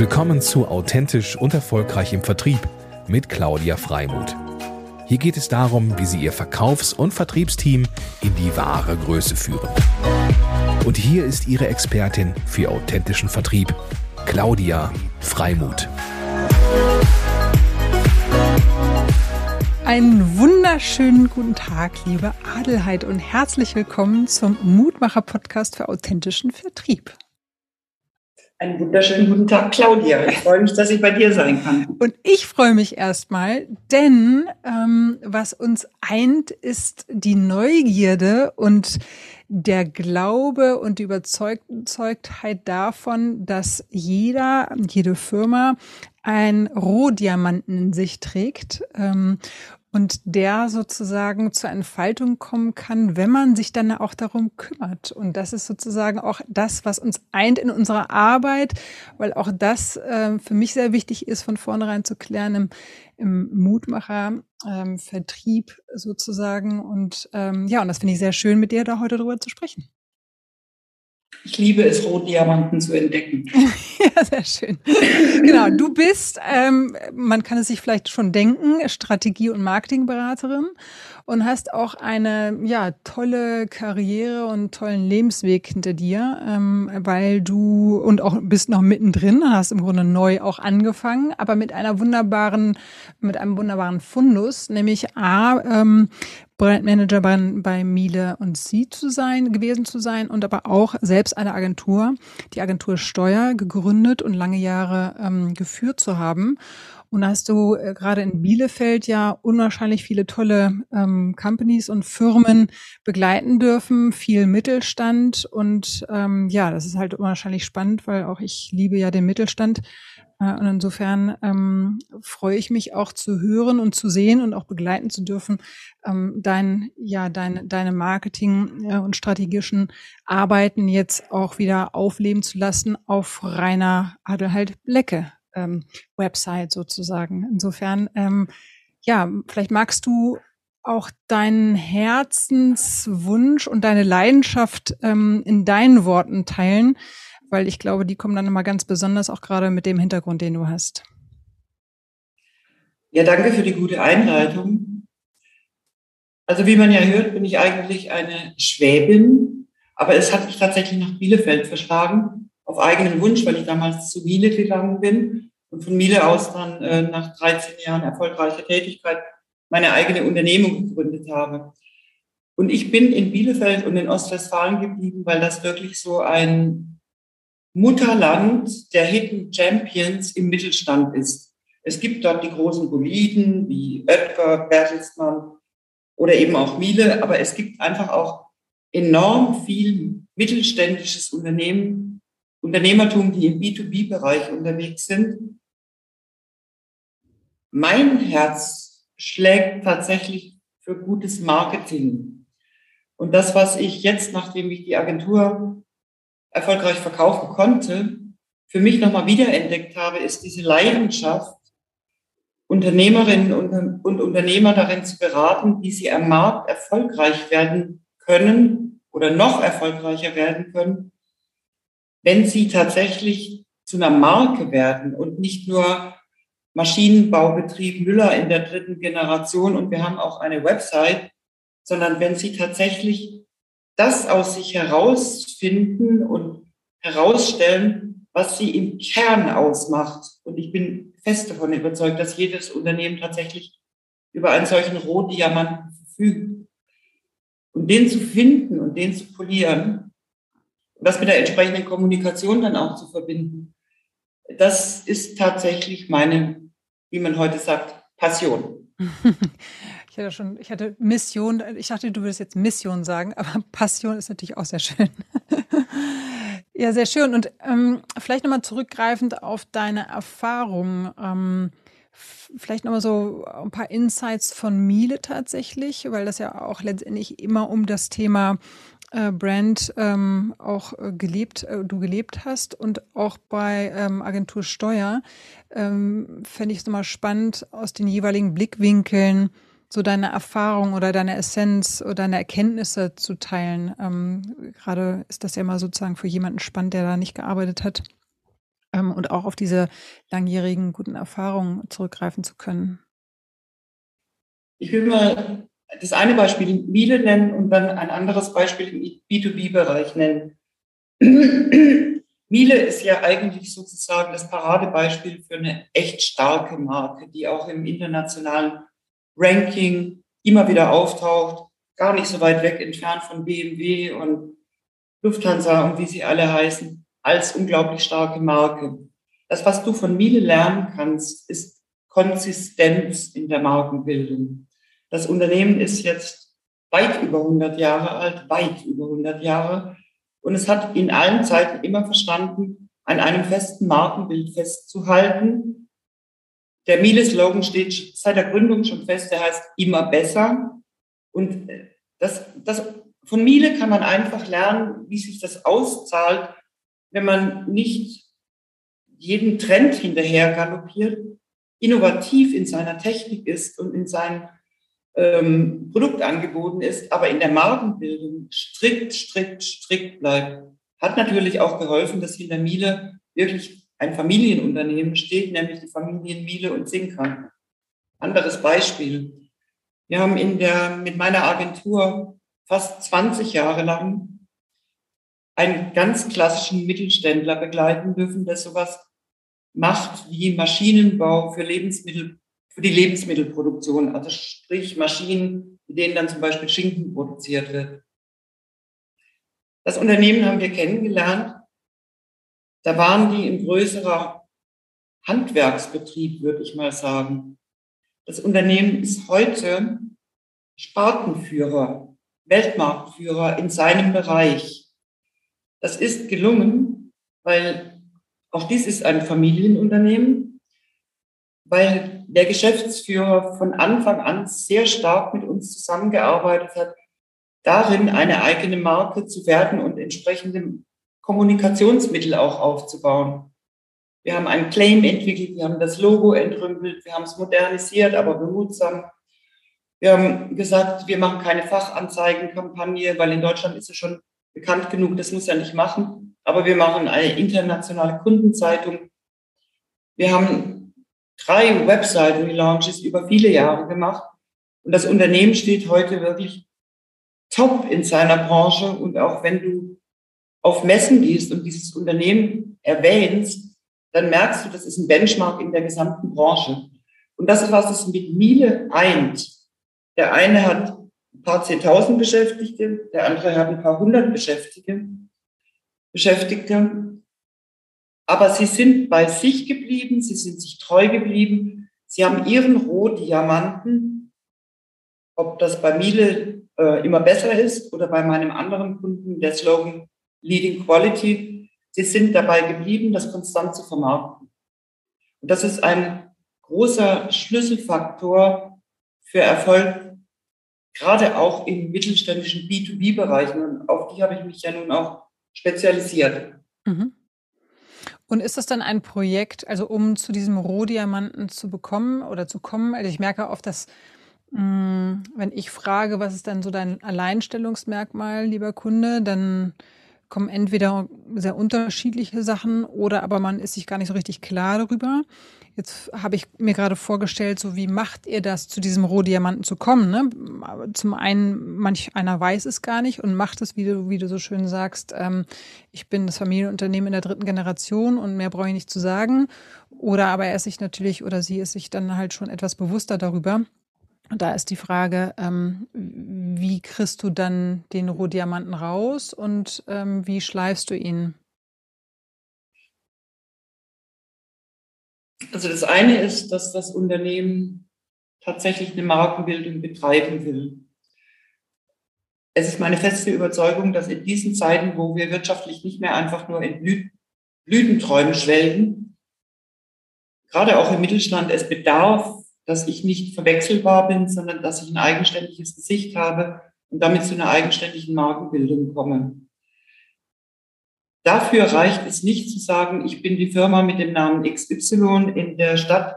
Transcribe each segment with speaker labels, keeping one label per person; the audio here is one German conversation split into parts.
Speaker 1: Willkommen zu Authentisch und Erfolgreich im Vertrieb mit Claudia Freimuth. Hier geht es darum, wie Sie Ihr Verkaufs- und Vertriebsteam in die wahre Größe führen. Und hier ist Ihre Expertin für authentischen Vertrieb, Claudia Freimuth.
Speaker 2: Einen wunderschönen guten Tag, liebe Adelheid und herzlich willkommen zum Mutmacher-Podcast für authentischen Vertrieb.
Speaker 3: Einen wunderschönen guten Tag, Claudia. Ich freue mich, dass ich bei dir sein kann.
Speaker 2: Und ich freue mich erstmal, denn ähm, was uns eint, ist die Neugierde und der Glaube und die Überzeugtheit davon, dass jeder, jede Firma ein Rohdiamanten in sich trägt ähm, und der sozusagen zur Entfaltung kommen kann, wenn man sich dann auch darum kümmert. Und das ist sozusagen auch das, was uns eint in unserer Arbeit, weil auch das äh, für mich sehr wichtig ist, von vornherein zu klären im, im Mutmacher ähm, Vertrieb sozusagen. Und ähm, ja, und das finde ich sehr schön, mit dir da heute darüber zu sprechen.
Speaker 3: Ich liebe es, Rotdiamanten zu entdecken.
Speaker 2: ja, sehr schön. genau, du bist, ähm, man kann es sich vielleicht schon denken, Strategie- und Marketingberaterin und hast auch eine ja tolle Karriere und tollen Lebensweg hinter dir, ähm, weil du und auch bist noch mittendrin, hast im Grunde neu auch angefangen, aber mit einer wunderbaren, mit einem wunderbaren Fundus, nämlich a ähm, Brandmanager bei, bei Miele und Sie zu sein, gewesen zu sein und aber auch selbst eine Agentur, die Agentur Steuer, gegründet und lange Jahre ähm, geführt zu haben. Und da hast du äh, gerade in Bielefeld ja unwahrscheinlich viele tolle ähm, Companies und Firmen begleiten dürfen, viel Mittelstand und ähm, ja, das ist halt unwahrscheinlich spannend, weil auch ich liebe ja den Mittelstand. Und insofern ähm, freue ich mich auch zu hören und zu sehen und auch begleiten zu dürfen, ähm, dein, ja, deine, deine Marketing- äh, und strategischen Arbeiten jetzt auch wieder aufleben zu lassen auf reiner Adelheid Lecke ähm, Website sozusagen. Insofern, ähm, ja, vielleicht magst du auch deinen Herzenswunsch und deine Leidenschaft ähm, in deinen Worten teilen, weil ich glaube, die kommen dann immer ganz besonders auch gerade mit dem Hintergrund, den du hast.
Speaker 3: Ja, danke für die gute Einleitung. Also wie man ja hört, bin ich eigentlich eine Schwäbin, aber es hat mich tatsächlich nach Bielefeld verschlagen auf eigenen Wunsch, weil ich damals zu Miele gegangen bin und von Miele aus dann äh, nach 13 Jahren erfolgreicher Tätigkeit meine eigene Unternehmung gegründet habe. Und ich bin in Bielefeld und in Ostwestfalen geblieben, weil das wirklich so ein Mutterland der Hidden Champions im Mittelstand ist. Es gibt dort die großen Boliden wie Oetker, Bertelsmann oder eben auch Miele, aber es gibt einfach auch enorm viel mittelständisches Unternehmen, Unternehmertum, die im B2B-Bereich unterwegs sind. Mein Herz schlägt tatsächlich für gutes Marketing. Und das, was ich jetzt, nachdem ich die Agentur erfolgreich verkaufen konnte, für mich nochmal wiederentdeckt habe, ist diese Leidenschaft, Unternehmerinnen und Unternehmer darin zu beraten, wie sie am Markt erfolgreich werden können oder noch erfolgreicher werden können, wenn sie tatsächlich zu einer Marke werden und nicht nur Maschinenbaubetrieb Müller in der dritten Generation und wir haben auch eine Website, sondern wenn sie tatsächlich das aus sich herausfinden und herausstellen, was sie im Kern ausmacht. Und ich bin fest davon überzeugt, dass jedes Unternehmen tatsächlich über einen solchen Rohdiamanten verfügt. Und den zu finden und den zu polieren, das mit der entsprechenden Kommunikation dann auch zu verbinden, das ist tatsächlich meine, wie man heute sagt, Passion.
Speaker 2: Ich hatte schon, ich hatte Mission, ich dachte, du würdest jetzt Mission sagen, aber Passion ist natürlich auch sehr schön. ja, sehr schön. Und ähm, vielleicht nochmal zurückgreifend auf deine Erfahrung. Ähm, vielleicht nochmal so ein paar Insights von Miele tatsächlich, weil das ja auch letztendlich immer um das Thema äh, Brand ähm, auch äh, gelebt, äh, du gelebt hast und auch bei ähm, Agentur Steuer, ähm, fände ich es nochmal spannend, aus den jeweiligen Blickwinkeln so deine Erfahrung oder deine Essenz oder deine Erkenntnisse zu teilen. Ähm, Gerade ist das ja immer sozusagen für jemanden spannend, der da nicht gearbeitet hat. Ähm, und auch auf diese langjährigen guten Erfahrungen zurückgreifen zu können?
Speaker 3: Ich will mal das eine Beispiel Miele nennen und dann ein anderes Beispiel im B2B-Bereich nennen. Miele ist ja eigentlich sozusagen das Paradebeispiel für eine echt starke Marke, die auch im internationalen Ranking immer wieder auftaucht, gar nicht so weit weg entfernt von BMW und Lufthansa und wie sie alle heißen, als unglaublich starke Marke. Das, was du von Miele lernen kannst, ist Konsistenz in der Markenbildung. Das Unternehmen ist jetzt weit über 100 Jahre alt, weit über 100 Jahre. Und es hat in allen Zeiten immer verstanden, an einem festen Markenbild festzuhalten. Der Miele-Slogan steht seit der Gründung schon fest, der heißt immer besser. Und äh, das, das, von Miele kann man einfach lernen, wie sich das auszahlt, wenn man nicht jeden Trend hinterher galoppiert, innovativ in seiner Technik ist und in seinen ähm, Produktangeboten ist, aber in der Markenbildung strikt, strikt, strikt bleibt. Hat natürlich auch geholfen, dass hinter Miele wirklich ein Familienunternehmen steht, nämlich die Familien Miele und Zinkern. Anderes Beispiel. Wir haben in der, mit meiner Agentur fast 20 Jahre lang einen ganz klassischen Mittelständler begleiten dürfen, der sowas macht wie Maschinenbau für Lebensmittel für die Lebensmittelproduktion, also sprich Maschinen, mit denen dann zum Beispiel Schinken produziert wird. Das Unternehmen haben wir kennengelernt. Da waren die in größerer Handwerksbetrieb, würde ich mal sagen. Das Unternehmen ist heute Spartenführer, Weltmarktführer in seinem Bereich. Das ist gelungen, weil auch dies ist ein Familienunternehmen, weil der Geschäftsführer von Anfang an sehr stark mit uns zusammengearbeitet hat, darin eine eigene Marke zu werden und entsprechende Kommunikationsmittel auch aufzubauen. Wir haben einen Claim entwickelt, wir haben das Logo entrümpelt, wir haben es modernisiert, aber behutsam. Wir haben gesagt, wir machen keine Fachanzeigenkampagne, weil in Deutschland ist es schon bekannt genug, das muss ja nicht machen. Aber wir machen eine internationale Kundenzeitung. Wir haben drei Webseiten-Relaunches über viele Jahre gemacht. Und das Unternehmen steht heute wirklich top in seiner Branche. Und auch wenn du auf Messen gehst und dieses Unternehmen erwähnst, dann merkst du, das ist ein Benchmark in der gesamten Branche. Und das ist, was es mit Miele eint. Der eine hat ein paar Zehntausend Beschäftigte, der andere hat ein paar hundert Beschäftigte. Beschäftigte. Aber sie sind bei sich geblieben, sie sind sich treu geblieben. Sie haben ihren Rohdiamanten, ob das bei Miele äh, immer besser ist oder bei meinem anderen Kunden der Slogan Leading Quality. Sie sind dabei geblieben, das konstant zu vermarkten. Und das ist ein großer Schlüsselfaktor für Erfolg, gerade auch in mittelständischen B2B-Bereichen. Und auf die habe ich mich ja nun auch spezialisiert. Mhm.
Speaker 2: Und ist das dann ein Projekt, also um zu diesem Rohdiamanten zu bekommen oder zu kommen? Also ich merke oft, dass mm, wenn ich frage, was ist dann so dein Alleinstellungsmerkmal, lieber Kunde, dann kommen entweder sehr unterschiedliche Sachen oder aber man ist sich gar nicht so richtig klar darüber. Jetzt habe ich mir gerade vorgestellt, so wie macht ihr das, zu diesem Rohdiamanten zu kommen? Ne? Zum einen, manch einer weiß es gar nicht und macht es, wie du, wie du so schön sagst, ähm, ich bin das Familienunternehmen in der dritten Generation und mehr brauche ich nicht zu sagen. Oder aber er ist sich natürlich oder sie ist sich dann halt schon etwas bewusster darüber. Und da ist die Frage, ähm, wie kriegst du dann den Rohdiamanten raus und ähm, wie schleifst du ihn?
Speaker 3: Also das eine ist, dass das Unternehmen tatsächlich eine Markenbildung betreiben will. Es ist meine feste Überzeugung, dass in diesen Zeiten, wo wir wirtschaftlich nicht mehr einfach nur in Blü Blütenträumen schwelgen, gerade auch im Mittelstand es bedarf, dass ich nicht verwechselbar bin, sondern dass ich ein eigenständiges Gesicht habe und damit zu einer eigenständigen Markenbildung komme. Dafür reicht es nicht zu sagen, ich bin die Firma mit dem Namen XY in der Stadt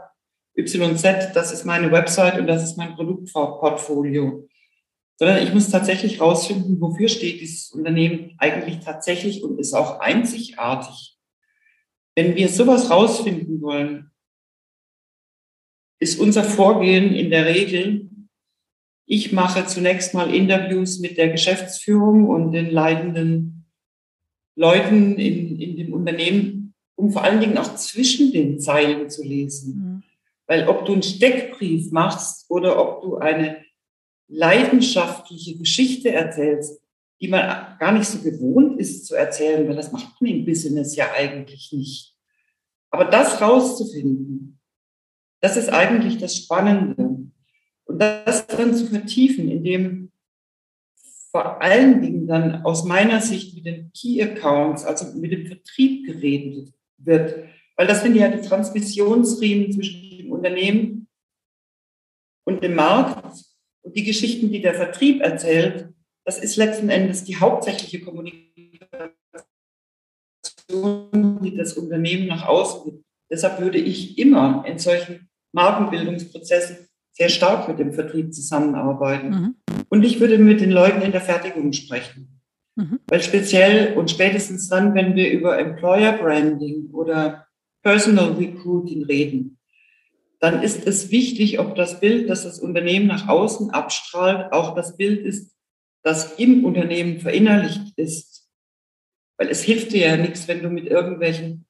Speaker 3: YZ, das ist meine Website und das ist mein Produktportfolio. Sondern ich muss tatsächlich rausfinden, wofür steht dieses Unternehmen eigentlich tatsächlich und ist auch einzigartig. wenn wir sowas rausfinden wollen, ist unser Vorgehen in der Regel, ich mache zunächst mal Interviews mit der Geschäftsführung und den leitenden Leuten in, in dem Unternehmen, um vor allen Dingen auch zwischen den Zeilen zu lesen. Mhm. Weil ob du einen Steckbrief machst oder ob du eine leidenschaftliche Geschichte erzählst, die man gar nicht so gewohnt ist zu erzählen, weil das macht man im Business ja eigentlich nicht. Aber das rauszufinden, das ist eigentlich das Spannende. Und das dann zu vertiefen, indem vor allen Dingen dann aus meiner Sicht mit den Key Accounts, also mit dem Vertrieb geredet wird. Weil das sind ja die Transmissionsriemen zwischen dem Unternehmen und dem Markt. Und die Geschichten, die der Vertrieb erzählt, das ist letzten Endes die hauptsächliche Kommunikation, die das Unternehmen nach außen gibt. Deshalb würde ich immer in solchen Markenbildungsprozessen sehr stark mit dem Vertrieb zusammenarbeiten. Mhm. Und ich würde mit den Leuten in der Fertigung sprechen. Mhm. Weil speziell und spätestens dann, wenn wir über Employer Branding oder Personal Recruiting reden, dann ist es wichtig, ob das Bild, das das Unternehmen nach außen abstrahlt, auch das Bild ist, das im Unternehmen verinnerlicht ist. Weil es hilft dir ja nichts, wenn du mit irgendwelchen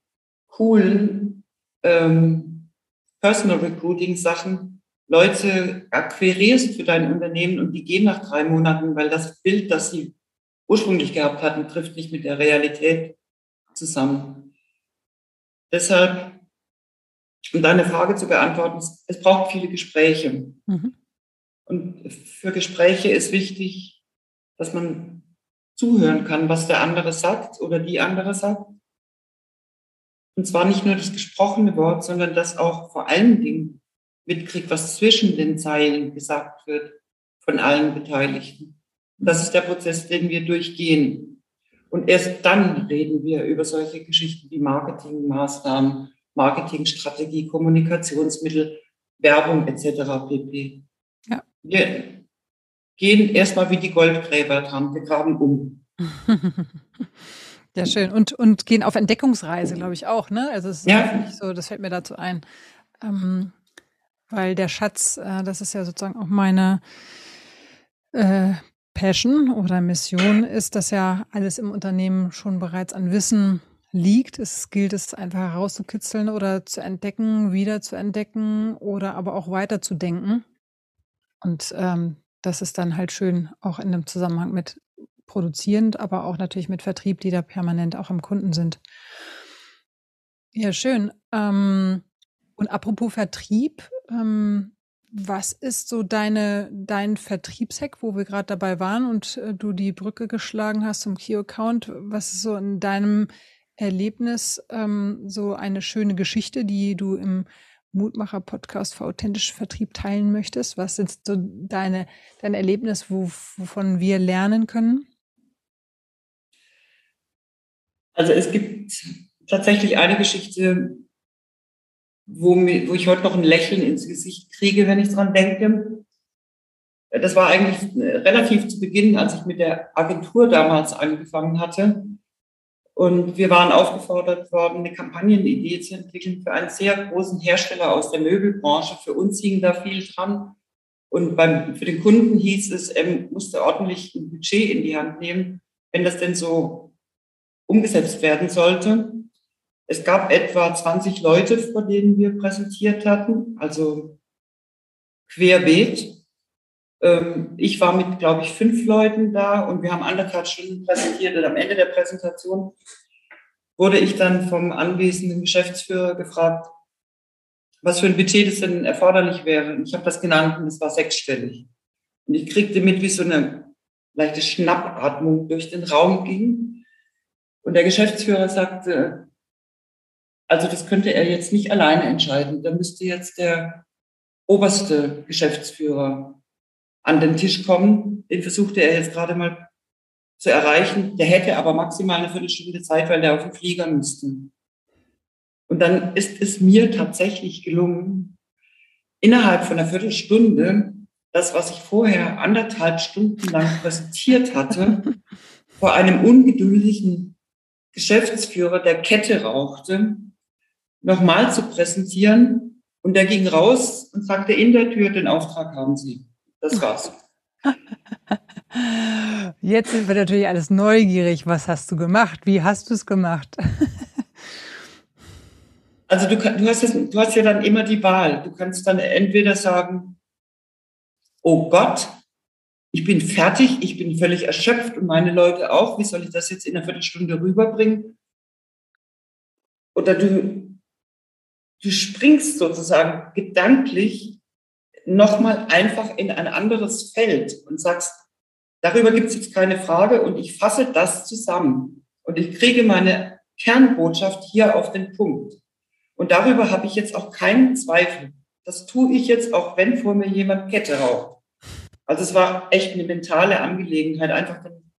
Speaker 3: coolen ähm, Personal Recruiting Sachen Leute akquirierst für dein Unternehmen und die gehen nach drei Monaten, weil das Bild, das sie ursprünglich gehabt hatten, trifft nicht mit der Realität zusammen. Deshalb, um deine Frage zu beantworten, es braucht viele Gespräche. Mhm. Und für Gespräche ist wichtig, dass man zuhören kann, was der andere sagt oder die andere sagt. Und zwar nicht nur das gesprochene Wort, sondern das auch vor allen Dingen mitkriegt, was zwischen den Zeilen gesagt wird von allen Beteiligten. Das ist der Prozess, den wir durchgehen. Und erst dann reden wir über solche Geschichten wie Marketingmaßnahmen, Marketingstrategie, Kommunikationsmittel, Werbung etc. pp. Ja. Wir gehen erstmal wie die Goldgräber dran, wir graben um.
Speaker 2: Ja, schön. Und, und gehen auf Entdeckungsreise, glaube ich, auch, ne? Also es ist ja. so, das fällt mir dazu ein. Ähm, weil der Schatz, äh, das ist ja sozusagen auch meine äh, Passion oder Mission, ist, dass ja alles im Unternehmen schon bereits an Wissen liegt. Es gilt es einfach herauszukitzeln oder zu entdecken, wieder zu entdecken oder aber auch weiterzudenken. Und ähm, das ist dann halt schön auch in dem Zusammenhang mit produzierend, aber auch natürlich mit Vertrieb, die da permanent auch am Kunden sind. Ja, schön. Ähm, und apropos Vertrieb, ähm, was ist so deine, dein Vertriebshack, wo wir gerade dabei waren und äh, du die Brücke geschlagen hast zum Key-Account? Was ist so in deinem Erlebnis ähm, so eine schöne Geschichte, die du im Mutmacher-Podcast für authentischen Vertrieb teilen möchtest? Was sind so deine, dein Erlebnis, wo, wovon wir lernen können?
Speaker 3: Also es gibt tatsächlich eine Geschichte, wo, mir, wo ich heute noch ein Lächeln ins Gesicht kriege, wenn ich dran denke. Das war eigentlich relativ zu Beginn, als ich mit der Agentur damals angefangen hatte. Und wir waren aufgefordert worden, eine Kampagnenidee zu entwickeln für einen sehr großen Hersteller aus der Möbelbranche. Für uns hing da viel dran. Und beim, für den Kunden hieß es, er musste ordentlich ein Budget in die Hand nehmen, wenn das denn so umgesetzt werden sollte. Es gab etwa 20 Leute, vor denen wir präsentiert hatten, also querbeet. Ähm, ich war mit, glaube ich, fünf Leuten da und wir haben anderthalb Stunden präsentiert. Und am Ende der Präsentation wurde ich dann vom anwesenden Geschäftsführer gefragt, was für ein Budget das denn erforderlich wäre. Und ich habe das genannt und es war sechsstellig. Und ich kriegte mit, wie so eine leichte Schnappatmung durch den Raum ging. Und der Geschäftsführer sagte, also das könnte er jetzt nicht alleine entscheiden. Da müsste jetzt der oberste Geschäftsführer an den Tisch kommen. Den versuchte er jetzt gerade mal zu erreichen. Der hätte aber maximal eine Viertelstunde Zeit, weil der auf den Flieger müsste. Und dann ist es mir tatsächlich gelungen, innerhalb von einer Viertelstunde das, was ich vorher anderthalb Stunden lang präsentiert hatte, vor einem ungeduldigen Geschäftsführer, der Kette rauchte, nochmal zu präsentieren. Und er ging raus und sagte in der Tür, den Auftrag haben Sie. Das war's.
Speaker 2: Jetzt sind wir natürlich alles neugierig. Was hast du gemacht? Wie hast du es gemacht?
Speaker 3: Also du, du, hast das, du hast ja dann immer die Wahl. Du kannst dann entweder sagen, oh Gott, ich bin fertig, ich bin völlig erschöpft und meine Leute auch. Wie soll ich das jetzt in einer Viertelstunde rüberbringen? Oder du, du springst sozusagen gedanklich nochmal einfach in ein anderes Feld und sagst, darüber gibt es jetzt keine Frage und ich fasse das zusammen und ich kriege meine Kernbotschaft hier auf den Punkt. Und darüber habe ich jetzt auch keinen Zweifel. Das tue ich jetzt auch, wenn vor mir jemand Kette raucht. Also es war echt eine mentale Angelegenheit, einfach den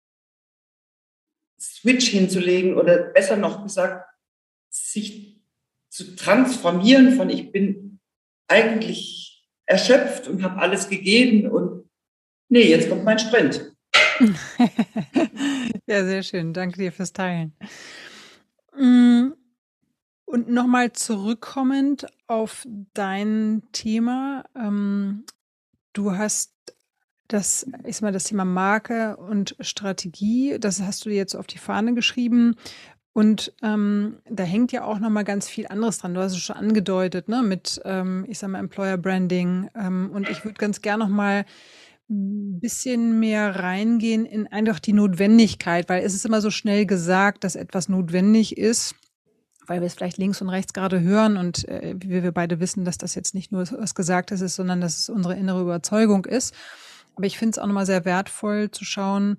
Speaker 3: Switch hinzulegen oder besser noch gesagt, sich zu transformieren von ich bin eigentlich erschöpft und habe alles gegeben und nee, jetzt kommt mein Sprint.
Speaker 2: ja, sehr schön. Danke dir fürs Teilen. Mm, und nochmal zurückkommend auf dein Thema. Ähm, du hast das ist mal das Thema Marke und Strategie. Das hast du jetzt auf die Fahne geschrieben. Und ähm, da hängt ja auch noch mal ganz viel anderes dran. Du hast es schon angedeutet, ne, mit, ähm, ich sag mal, Employer Branding. Ähm, und ich würde ganz gern noch mal ein bisschen mehr reingehen in einfach die Notwendigkeit, weil es ist immer so schnell gesagt, dass etwas notwendig ist weil wir es vielleicht links und rechts gerade hören und äh, wie wir beide wissen, dass das jetzt nicht nur was Gesagtes ist, sondern dass es unsere innere Überzeugung ist. Aber ich finde es auch nochmal sehr wertvoll zu schauen,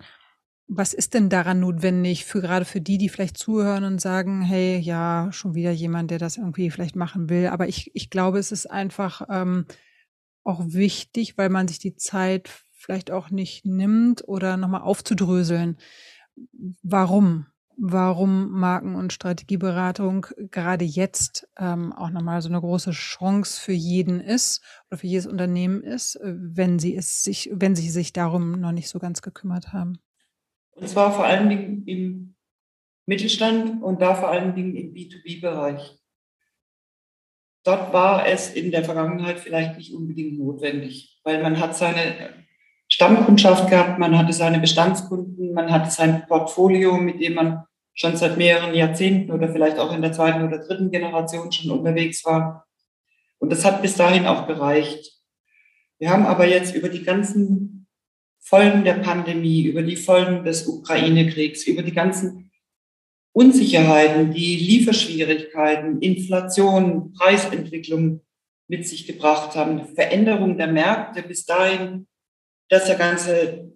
Speaker 2: was ist denn daran notwendig für gerade für die, die vielleicht zuhören und sagen, hey, ja, schon wieder jemand, der das irgendwie vielleicht machen will. Aber ich, ich glaube, es ist einfach ähm, auch wichtig, weil man sich die Zeit vielleicht auch nicht nimmt oder nochmal aufzudröseln. Warum? Warum Marken- und Strategieberatung gerade jetzt ähm, auch nochmal so eine große Chance für jeden ist oder für jedes Unternehmen ist, äh, wenn sie es sich, wenn sie sich darum noch nicht so ganz gekümmert haben.
Speaker 3: Und zwar vor allen Dingen im Mittelstand und da vor allen Dingen im B2B-Bereich. Dort war es in der Vergangenheit vielleicht nicht unbedingt notwendig, weil man hat seine Stammkundschaft gehabt, man hatte seine Bestandskunden, man hatte sein Portfolio, mit dem man schon seit mehreren Jahrzehnten oder vielleicht auch in der zweiten oder dritten Generation schon unterwegs war. Und das hat bis dahin auch gereicht. Wir haben aber jetzt über die ganzen Folgen der Pandemie, über die Folgen des Ukraine-Kriegs, über die ganzen Unsicherheiten, die Lieferschwierigkeiten, Inflation, Preisentwicklung mit sich gebracht haben, Veränderung der Märkte bis dahin dass ja ganze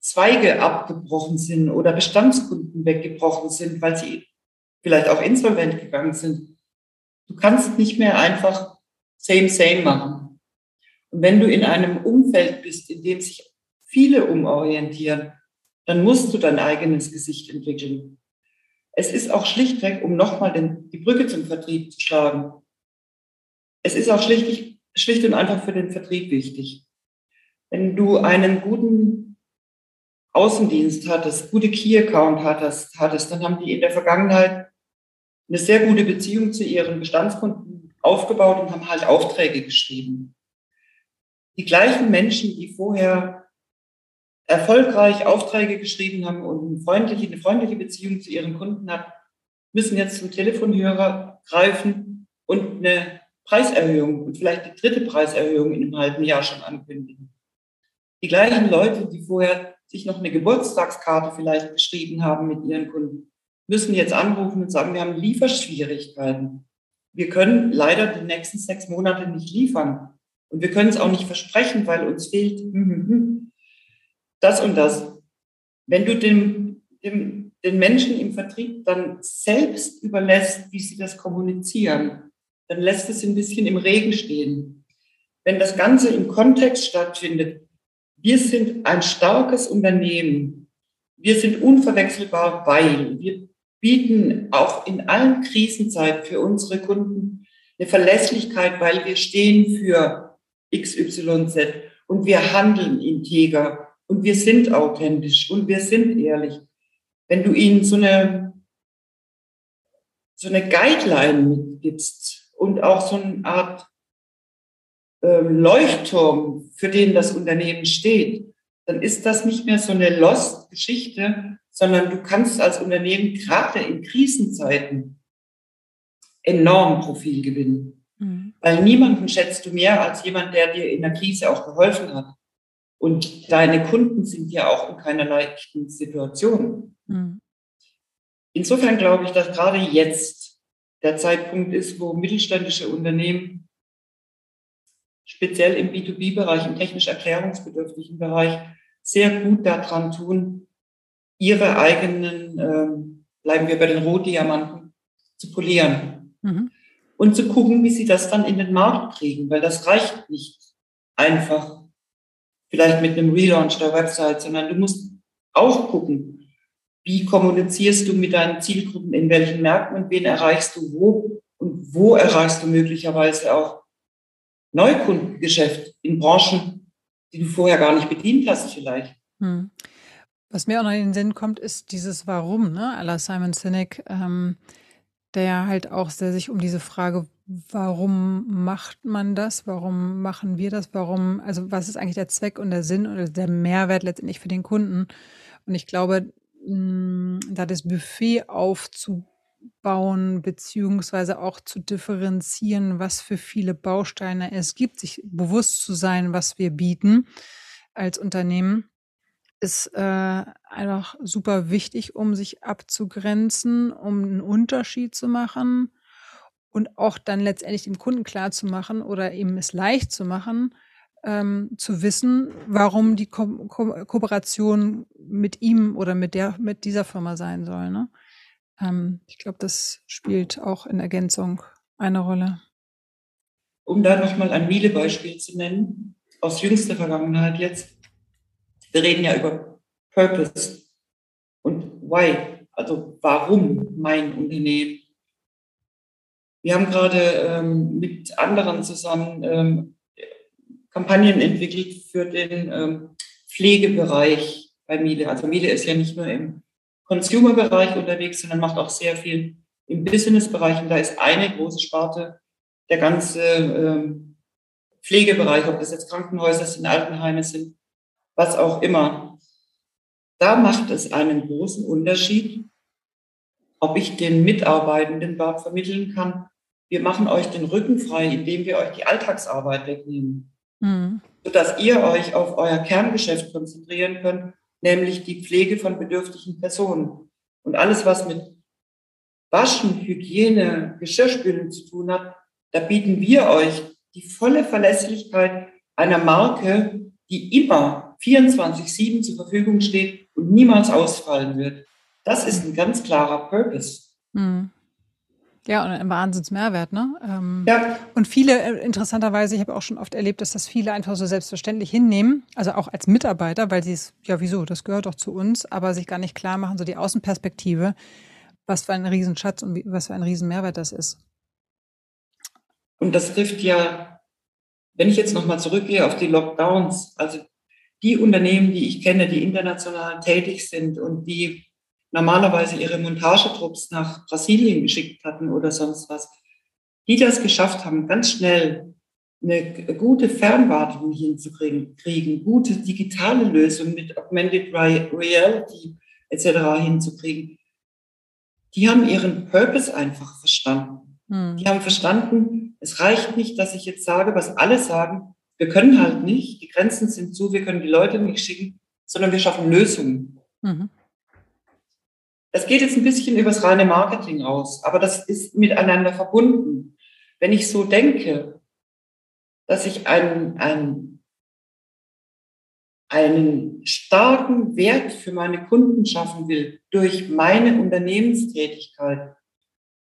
Speaker 3: Zweige abgebrochen sind oder Bestandskunden weggebrochen sind, weil sie vielleicht auch insolvent gegangen sind. Du kannst nicht mehr einfach same, same machen. Und wenn du in einem Umfeld bist, in dem sich viele umorientieren, dann musst du dein eigenes Gesicht entwickeln. Es ist auch schlichtweg, um nochmal die Brücke zum Vertrieb zu schlagen, es ist auch schlicht, schlicht und einfach für den Vertrieb wichtig. Wenn du einen guten Außendienst hattest, gute Key-Account hattest, hattest, dann haben die in der Vergangenheit eine sehr gute Beziehung zu ihren Bestandskunden aufgebaut und haben halt Aufträge geschrieben. Die gleichen Menschen, die vorher erfolgreich Aufträge geschrieben haben und eine freundliche, eine freundliche Beziehung zu ihren Kunden hatten, müssen jetzt zum Telefonhörer greifen und eine Preiserhöhung und vielleicht die dritte Preiserhöhung in einem halben Jahr schon ankündigen. Die gleichen Leute, die vorher sich noch eine Geburtstagskarte vielleicht geschrieben haben mit ihren Kunden, müssen jetzt anrufen und sagen, wir haben Lieferschwierigkeiten. Wir können leider die nächsten sechs Monate nicht liefern. Und wir können es auch nicht versprechen, weil uns fehlt hm, hm, hm, das und das. Wenn du dem, dem, den Menschen im Vertrieb dann selbst überlässt, wie sie das kommunizieren, dann lässt es ein bisschen im Regen stehen. Wenn das Ganze im Kontext stattfindet, wir sind ein starkes Unternehmen. Wir sind unverwechselbar, weil wir bieten auch in allen Krisenzeiten für unsere Kunden eine Verlässlichkeit, weil wir stehen für XYZ und wir handeln integer und wir sind authentisch und wir sind ehrlich. Wenn du ihnen so eine, so eine Guideline gibst und auch so eine Art Leuchtturm, für den das Unternehmen steht, dann ist das nicht mehr so eine Lost-Geschichte, sondern du kannst als Unternehmen gerade in Krisenzeiten enorm Profil gewinnen. Mhm. Weil niemanden schätzt du mehr als jemand, der dir in der Krise auch geholfen hat. Und deine Kunden sind ja auch in keiner leichten Situation. Mhm. Insofern glaube ich, dass gerade jetzt der Zeitpunkt ist, wo mittelständische Unternehmen speziell im B2B-Bereich, im technisch erklärungsbedürftigen Bereich, sehr gut daran tun, ihre eigenen, ähm, bleiben wir bei den Rohdiamanten, zu polieren. Mhm. Und zu gucken, wie sie das dann in den Markt kriegen, weil das reicht nicht einfach vielleicht mit einem Relaunch der Website, sondern du musst auch gucken, wie kommunizierst du mit deinen Zielgruppen, in welchen Märkten und wen erreichst du wo und wo erreichst du möglicherweise auch Neukundengeschäft in Branchen, die du vorher gar nicht bedient hast vielleicht. Hm.
Speaker 2: Was mir auch noch in den Sinn kommt, ist dieses Warum, ne, la Simon Sinek, ähm, der halt auch sehr sich um diese Frage, warum macht man das, warum machen wir das, warum, also was ist eigentlich der Zweck und der Sinn oder der Mehrwert letztendlich für den Kunden? Und ich glaube, mh, hm, da das Buffet aufzubauen, beziehungsweise auch zu differenzieren, was für viele Bausteine es gibt, sich bewusst zu sein, was wir bieten als Unternehmen, ist äh, einfach super wichtig, um sich abzugrenzen, um einen Unterschied zu machen und auch dann letztendlich dem Kunden klar zu machen oder ihm es leicht zu machen, ähm, zu wissen, warum die Ko Ko Kooperation mit ihm oder mit der mit dieser Firma sein soll. Ne? Ähm, ich glaube, das spielt auch in Ergänzung eine Rolle.
Speaker 3: Um da nochmal ein Miele-Beispiel zu nennen, aus jüngster Vergangenheit jetzt wir reden ja über Purpose und Why, also warum mein Unternehmen. Wir haben gerade ähm, mit anderen zusammen ähm, Kampagnen entwickelt für den ähm, Pflegebereich bei Miele. Also Miele ist ja nicht nur im Consumer-Bereich unterwegs, sondern macht auch sehr viel im Business-Bereich. Und da ist eine große Sparte der ganze ähm, Pflegebereich, ob das jetzt Krankenhäuser sind, Altenheime sind, was auch immer. Da macht es einen großen Unterschied, ob ich den Mitarbeitenden dort vermitteln kann. Wir machen euch den Rücken frei, indem wir euch die Alltagsarbeit wegnehmen, mhm. sodass ihr euch auf euer Kerngeschäft konzentrieren könnt, nämlich die Pflege von bedürftigen Personen. Und alles, was mit Waschen, Hygiene, Geschirrspülen zu tun hat, da bieten wir euch die volle Verlässlichkeit einer Marke, die immer 24-7 zur Verfügung steht und niemals ausfallen wird. Das ist ein ganz klarer Purpose. Mhm.
Speaker 2: Ja, und ein Wahnsinnsmehrwert, ne? Ähm, ja. Und viele, äh, interessanterweise, ich habe auch schon oft erlebt, dass das viele einfach so selbstverständlich hinnehmen, also auch als Mitarbeiter, weil sie es, ja, wieso, das gehört doch zu uns, aber sich gar nicht klar machen, so die Außenperspektive, was für ein Riesenschatz und was für ein Riesenmehrwert das ist.
Speaker 3: Und das trifft ja, wenn ich jetzt nochmal zurückgehe auf die Lockdowns, also die Unternehmen, die ich kenne, die international tätig sind und die normalerweise ihre Montagetrupps nach Brasilien geschickt hatten oder sonst was, die das geschafft haben, ganz schnell eine gute Fernwartung hinzukriegen, kriegen, gute digitale Lösungen mit Augmented Reality etc. hinzukriegen, die haben ihren Purpose einfach verstanden. Hm. Die haben verstanden, es reicht nicht, dass ich jetzt sage, was alle sagen, wir können halt nicht, die Grenzen sind zu, wir können die Leute nicht schicken, sondern wir schaffen Lösungen. Mhm. Das geht jetzt ein bisschen übers reine Marketing aus, aber das ist miteinander verbunden. Wenn ich so denke, dass ich einen, einen, einen starken Wert für meine Kunden schaffen will durch meine Unternehmenstätigkeit,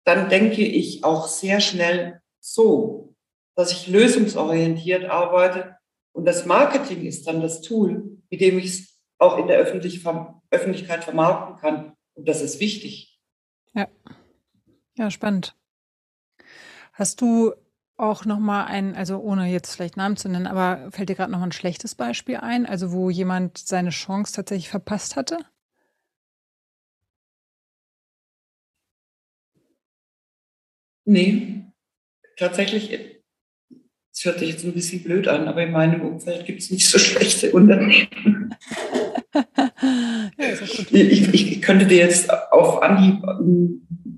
Speaker 3: dann denke ich auch sehr schnell so dass ich lösungsorientiert arbeite. Und das Marketing ist dann das Tool, mit dem ich es auch in der Öffentlichkeit vermarkten kann. Und das ist wichtig.
Speaker 2: Ja, ja spannend. Hast du auch noch mal ein, also ohne jetzt vielleicht Namen zu nennen, aber fällt dir gerade noch ein schlechtes Beispiel ein, also wo jemand seine Chance tatsächlich verpasst hatte?
Speaker 3: Nee, tatsächlich, es hört sich jetzt ein bisschen blöd an, aber in meinem Umfeld gibt es nicht so schlechte Unternehmen. ja, ich, ich, könnte dir jetzt auf Anhieb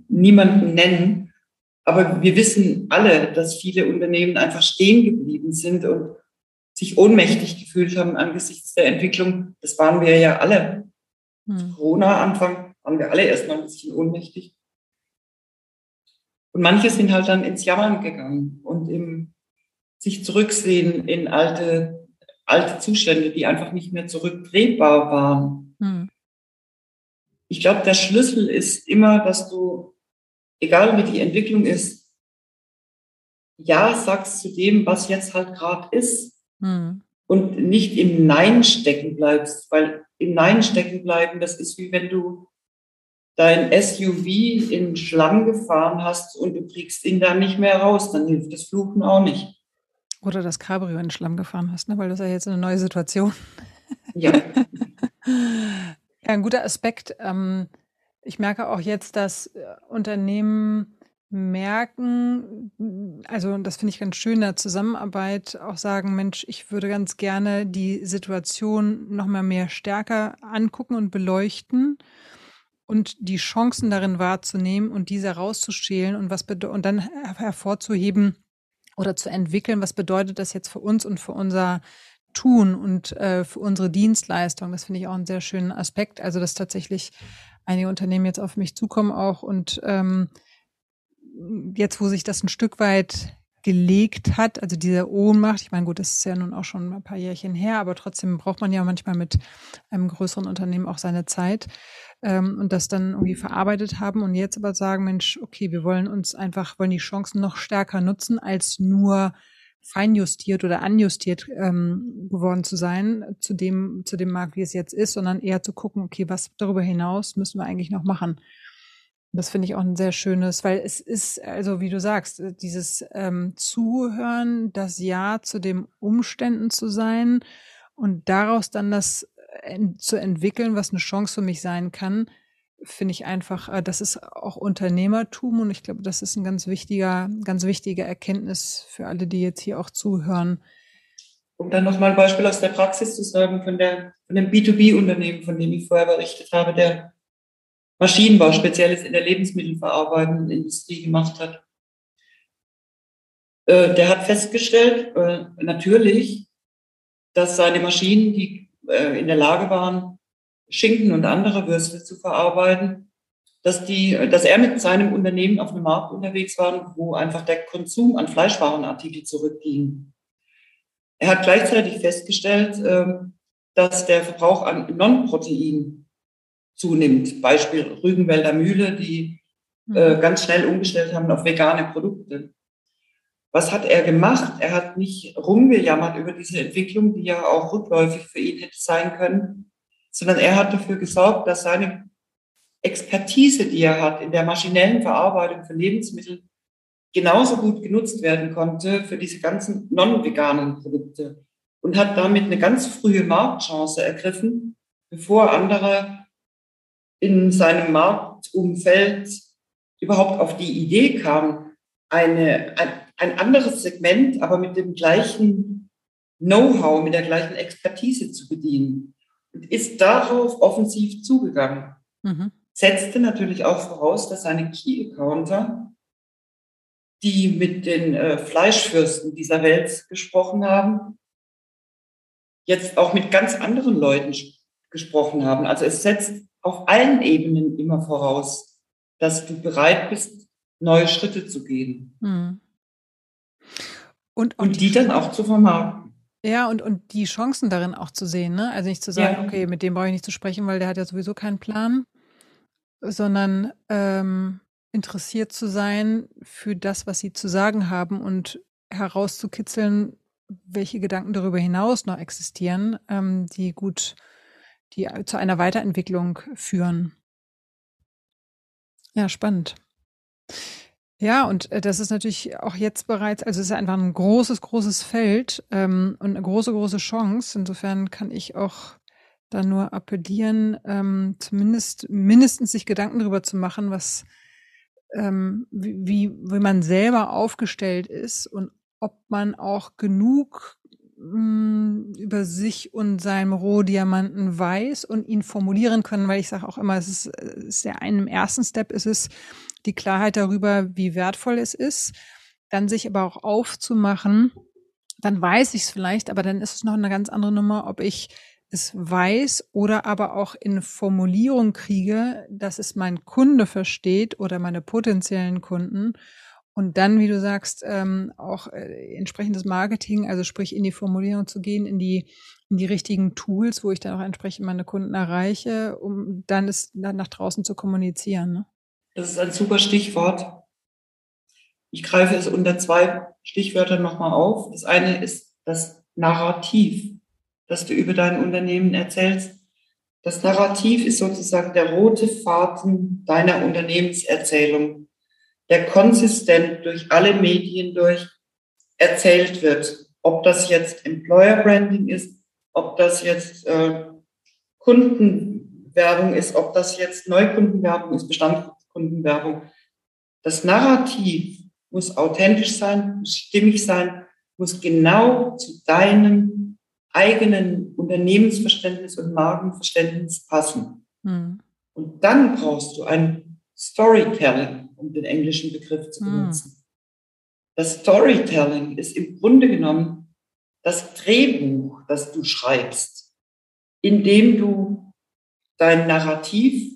Speaker 3: niemanden nennen, aber wir wissen alle, dass viele Unternehmen einfach stehen geblieben sind und sich ohnmächtig gefühlt haben angesichts der Entwicklung. Das waren wir ja alle. Hm. Corona-Anfang waren wir alle erstmal ein bisschen ohnmächtig. Und manche sind halt dann ins Jammern gegangen und im sich zurücksehen in alte, alte Zustände, die einfach nicht mehr zurückdrehbar waren. Hm. Ich glaube, der Schlüssel ist immer, dass du, egal wie die Entwicklung ist, ja sagst zu dem, was jetzt halt gerade ist. Hm. Und nicht im Nein stecken bleibst, weil im Nein stecken bleiben, das ist wie wenn du dein SUV in Schlamm gefahren hast und du kriegst ihn da nicht mehr raus, dann hilft das Fluchen auch nicht.
Speaker 2: Oder das Cabrio in Schlamm gefahren hast, ne? weil das ist ja jetzt eine neue Situation.
Speaker 3: Ja.
Speaker 2: ja, ein guter Aspekt. Ähm, ich merke auch jetzt, dass äh, Unternehmen merken, also das finde ich ganz schön in der Zusammenarbeit, auch sagen, Mensch, ich würde ganz gerne die Situation noch mal mehr stärker angucken und beleuchten und die Chancen darin wahrzunehmen und diese herauszuschälen und was und dann hervorzuheben, oder zu entwickeln, was bedeutet das jetzt für uns und für unser Tun und äh, für unsere Dienstleistung. Das finde ich auch einen sehr schönen Aspekt. Also, dass tatsächlich einige Unternehmen jetzt auf mich zukommen auch und ähm, jetzt, wo sich das ein Stück weit gelegt hat, also diese Ohnmacht, ich meine, gut, das ist ja nun auch schon ein paar Jährchen her, aber trotzdem braucht man ja manchmal mit einem größeren Unternehmen auch seine Zeit ähm, und das dann irgendwie verarbeitet haben und jetzt aber sagen, Mensch, okay, wir wollen uns einfach, wollen die Chancen noch stärker nutzen, als nur feinjustiert oder anjustiert ähm, geworden zu sein zu dem, zu dem Markt, wie es jetzt ist, sondern eher zu gucken, okay, was darüber hinaus müssen wir eigentlich noch machen. Das finde ich auch ein sehr schönes, weil es ist, also wie du sagst, dieses ähm, Zuhören, das Ja zu den Umständen zu sein und daraus dann das zu entwickeln, was eine Chance für mich sein kann, finde ich einfach, äh, das ist auch Unternehmertum und ich glaube, das ist ein ganz wichtiger, ganz wichtige Erkenntnis für alle, die jetzt hier auch zuhören.
Speaker 3: Um dann nochmal ein Beispiel aus der Praxis zu sagen, von, der, von dem B2B-Unternehmen, von dem ich vorher berichtet habe, der Maschinenbau, spezielles in der lebensmittelverarbeitenden Industrie gemacht hat. Äh, der hat festgestellt, äh, natürlich, dass seine Maschinen, die äh, in der Lage waren, Schinken und andere Würste zu verarbeiten, dass, die, dass er mit seinem Unternehmen auf einem Markt unterwegs war, wo einfach der Konsum an Fleischwarenartikel zurückging. Er hat gleichzeitig festgestellt, ähm, dass der Verbrauch an Non-Protein zunimmt. Beispiel Rügenwälder Mühle, die äh, mhm. ganz schnell umgestellt haben auf vegane Produkte. Was hat er gemacht? Er hat nicht rumgejammert über diese Entwicklung, die ja auch rückläufig für ihn hätte sein können, sondern er hat dafür gesorgt, dass seine Expertise, die er hat in der maschinellen Verarbeitung von Lebensmitteln, genauso gut genutzt werden konnte für diese ganzen non-veganen Produkte und hat damit eine ganz frühe Marktchance ergriffen, bevor andere in seinem Marktumfeld überhaupt auf die Idee kamen, eine, ein, ein anderes Segment, aber mit dem gleichen Know-how, mit der gleichen Expertise zu bedienen. Und ist darauf offensiv zugegangen. Mhm. Setzte natürlich auch voraus, dass seine Key-Accounter, die mit den äh, Fleischfürsten dieser Welt gesprochen haben, jetzt auch mit ganz anderen Leuten gesprochen haben. Also es setzt auf allen Ebenen immer voraus, dass du bereit bist, neue Schritte zu gehen. Mhm. Und, und die, die dann auch zu vermarkten.
Speaker 2: Ja, und, und die Chancen darin auch zu sehen. Ne? Also nicht zu sagen, ja. okay, mit dem brauche ich nicht zu sprechen, weil der hat ja sowieso keinen Plan, sondern ähm, interessiert zu sein für das, was sie zu sagen haben und herauszukitzeln, welche Gedanken darüber hinaus noch existieren, ähm, die gut, die zu einer Weiterentwicklung führen. Ja, spannend. Ja, und äh, das ist natürlich auch jetzt bereits, also es ist einfach ein großes, großes Feld ähm, und eine große, große Chance. Insofern kann ich auch da nur appellieren, ähm, zumindest mindestens sich Gedanken darüber zu machen, was ähm, wie, wie man selber aufgestellt ist und ob man auch genug mh, mm, über sich und seinem Rohdiamanten weiß und ihn formulieren können, weil ich sage auch immer, es ist, es ist ja ein, im ersten Step ist es die Klarheit darüber, wie wertvoll es ist, dann sich aber auch aufzumachen, dann weiß ich es vielleicht, aber dann ist es noch eine ganz andere Nummer, ob ich es weiß oder aber auch in Formulierung kriege, dass es mein Kunde versteht oder meine potenziellen Kunden. Und dann, wie du sagst, ähm, auch äh, entsprechendes Marketing, also sprich in die Formulierung zu gehen, in die, in die richtigen Tools, wo ich dann auch entsprechend meine Kunden erreiche, um dann es dann nach draußen zu kommunizieren. Ne?
Speaker 3: Das ist ein super Stichwort. Ich greife es unter zwei Stichwörter nochmal auf. Das eine ist das Narrativ das du über dein Unternehmen erzählst. Das Narrativ ist sozusagen der rote Faden deiner Unternehmenserzählung, der konsistent durch alle Medien durch erzählt wird. Ob das jetzt Employer Branding ist, ob das jetzt äh, Kundenwerbung ist, ob das jetzt Neukundenwerbung ist, Bestandskundenwerbung. Das Narrativ muss authentisch sein, muss stimmig sein, muss genau zu deinem eigenen Unternehmensverständnis und Markenverständnis passen. Mhm. Und dann brauchst du ein Storytelling, um den englischen Begriff zu hm. benutzen. Mhm. Das Storytelling ist im Grunde genommen das Drehbuch, das du schreibst, indem du dein Narrativ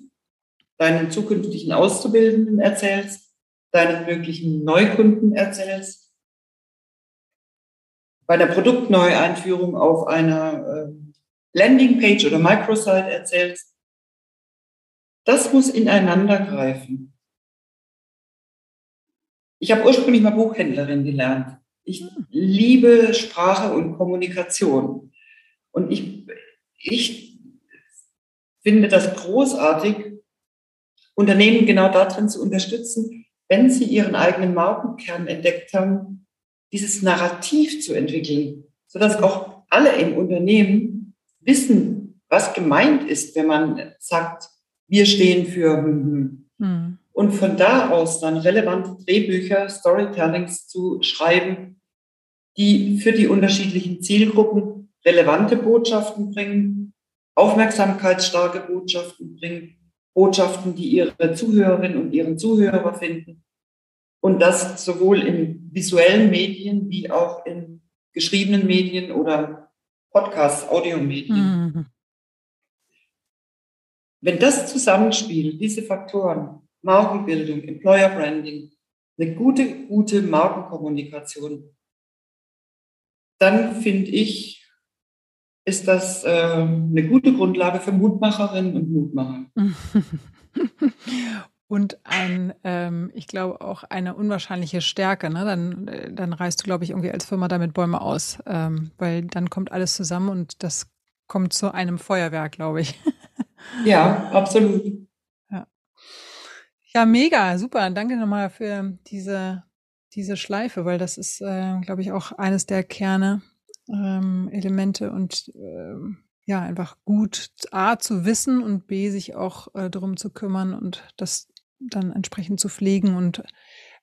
Speaker 3: deinen zukünftigen Auszubildenden erzählst, deinen möglichen Neukunden erzählst bei der Produktneueinführung auf einer äh, Landingpage oder Microsite erzählst. Das muss ineinander greifen. Ich habe ursprünglich mal Buchhändlerin gelernt. Ich liebe Sprache und Kommunikation. Und ich, ich finde das großartig, Unternehmen genau darin zu unterstützen, wenn sie ihren eigenen Markenkern entdeckt haben, dieses Narrativ zu entwickeln, sodass auch alle im Unternehmen wissen, was gemeint ist, wenn man sagt, wir stehen für mhm. Und von da aus dann relevante Drehbücher, Storytellings zu schreiben, die für die unterschiedlichen Zielgruppen relevante Botschaften bringen, aufmerksamkeitsstarke Botschaften bringen, Botschaften, die ihre Zuhörerinnen und ihren Zuhörer finden und das sowohl in visuellen Medien wie auch in geschriebenen Medien oder Podcasts, Audiomedien. Mhm. Wenn das zusammenspielt, diese Faktoren, Markenbildung, Employer Branding, eine gute, gute Markenkommunikation, dann finde ich, ist das äh, eine gute Grundlage für Mutmacherinnen und Mutmacher.
Speaker 2: Und ein, ähm, ich glaube auch eine unwahrscheinliche Stärke. Ne? Dann, äh, dann reißt du, glaube ich, irgendwie als Firma damit Bäume aus, ähm, weil dann kommt alles zusammen und das kommt zu einem Feuerwerk, glaube ich.
Speaker 3: Ja, absolut.
Speaker 2: Ja. mega, super. Danke nochmal für diese, diese Schleife, weil das ist, äh, glaube ich, auch eines der Kerne, ähm, Elemente und ähm, ja, einfach gut A zu wissen und B sich auch äh, darum zu kümmern und das dann entsprechend zu pflegen und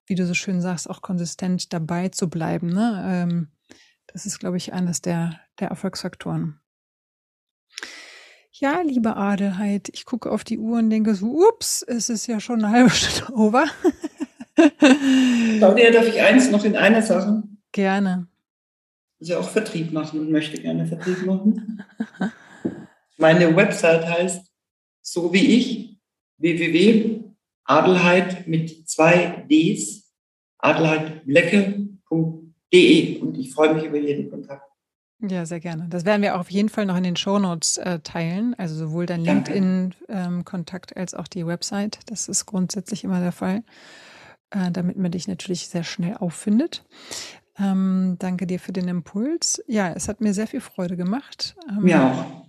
Speaker 2: wie du so schön sagst, auch konsistent dabei zu bleiben. Ne? Ähm, das ist, glaube ich, eines der, der Erfolgsfaktoren. Ja, liebe Adelheid, ich gucke auf die Uhr und denke so, ups, es ist ja schon eine halbe Stunde over.
Speaker 3: Claudia, darf ich eins noch in einer Sache?
Speaker 2: Gerne.
Speaker 3: Also auch Vertrieb machen und möchte gerne Vertrieb machen. Meine Website heißt so wie ich www Adelheid mit zwei Ds, adelheidblecke.de und ich freue mich über jeden Kontakt.
Speaker 2: Ja, sehr gerne. Das werden wir auch auf jeden Fall noch in den Shownotes äh, teilen, also sowohl dein LinkedIn-Kontakt ähm, als auch die Website. Das ist grundsätzlich immer der Fall, äh, damit man dich natürlich sehr schnell auffindet. Ähm, danke dir für den Impuls. Ja, es hat mir sehr viel Freude gemacht.
Speaker 3: Ähm, mir auch.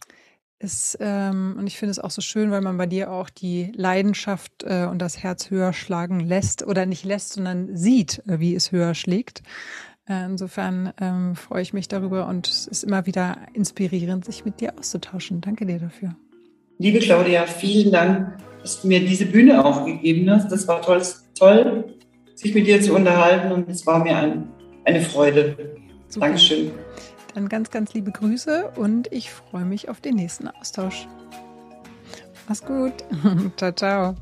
Speaker 2: Ist, ähm, und ich finde es auch so schön, weil man bei dir auch die Leidenschaft äh, und das Herz höher schlagen lässt oder nicht lässt, sondern sieht, äh, wie es höher schlägt. Äh, insofern ähm, freue ich mich darüber und es ist immer wieder inspirierend, sich mit dir auszutauschen. Danke dir dafür.
Speaker 3: Liebe Claudia, vielen Dank, dass du mir diese Bühne aufgegeben hast. Das war toll, toll sich mit dir zu unterhalten und es war mir ein, eine Freude. Super. Dankeschön.
Speaker 2: Dann ganz, ganz liebe Grüße und ich freue mich auf den nächsten Austausch. Mach's gut. ciao, ciao.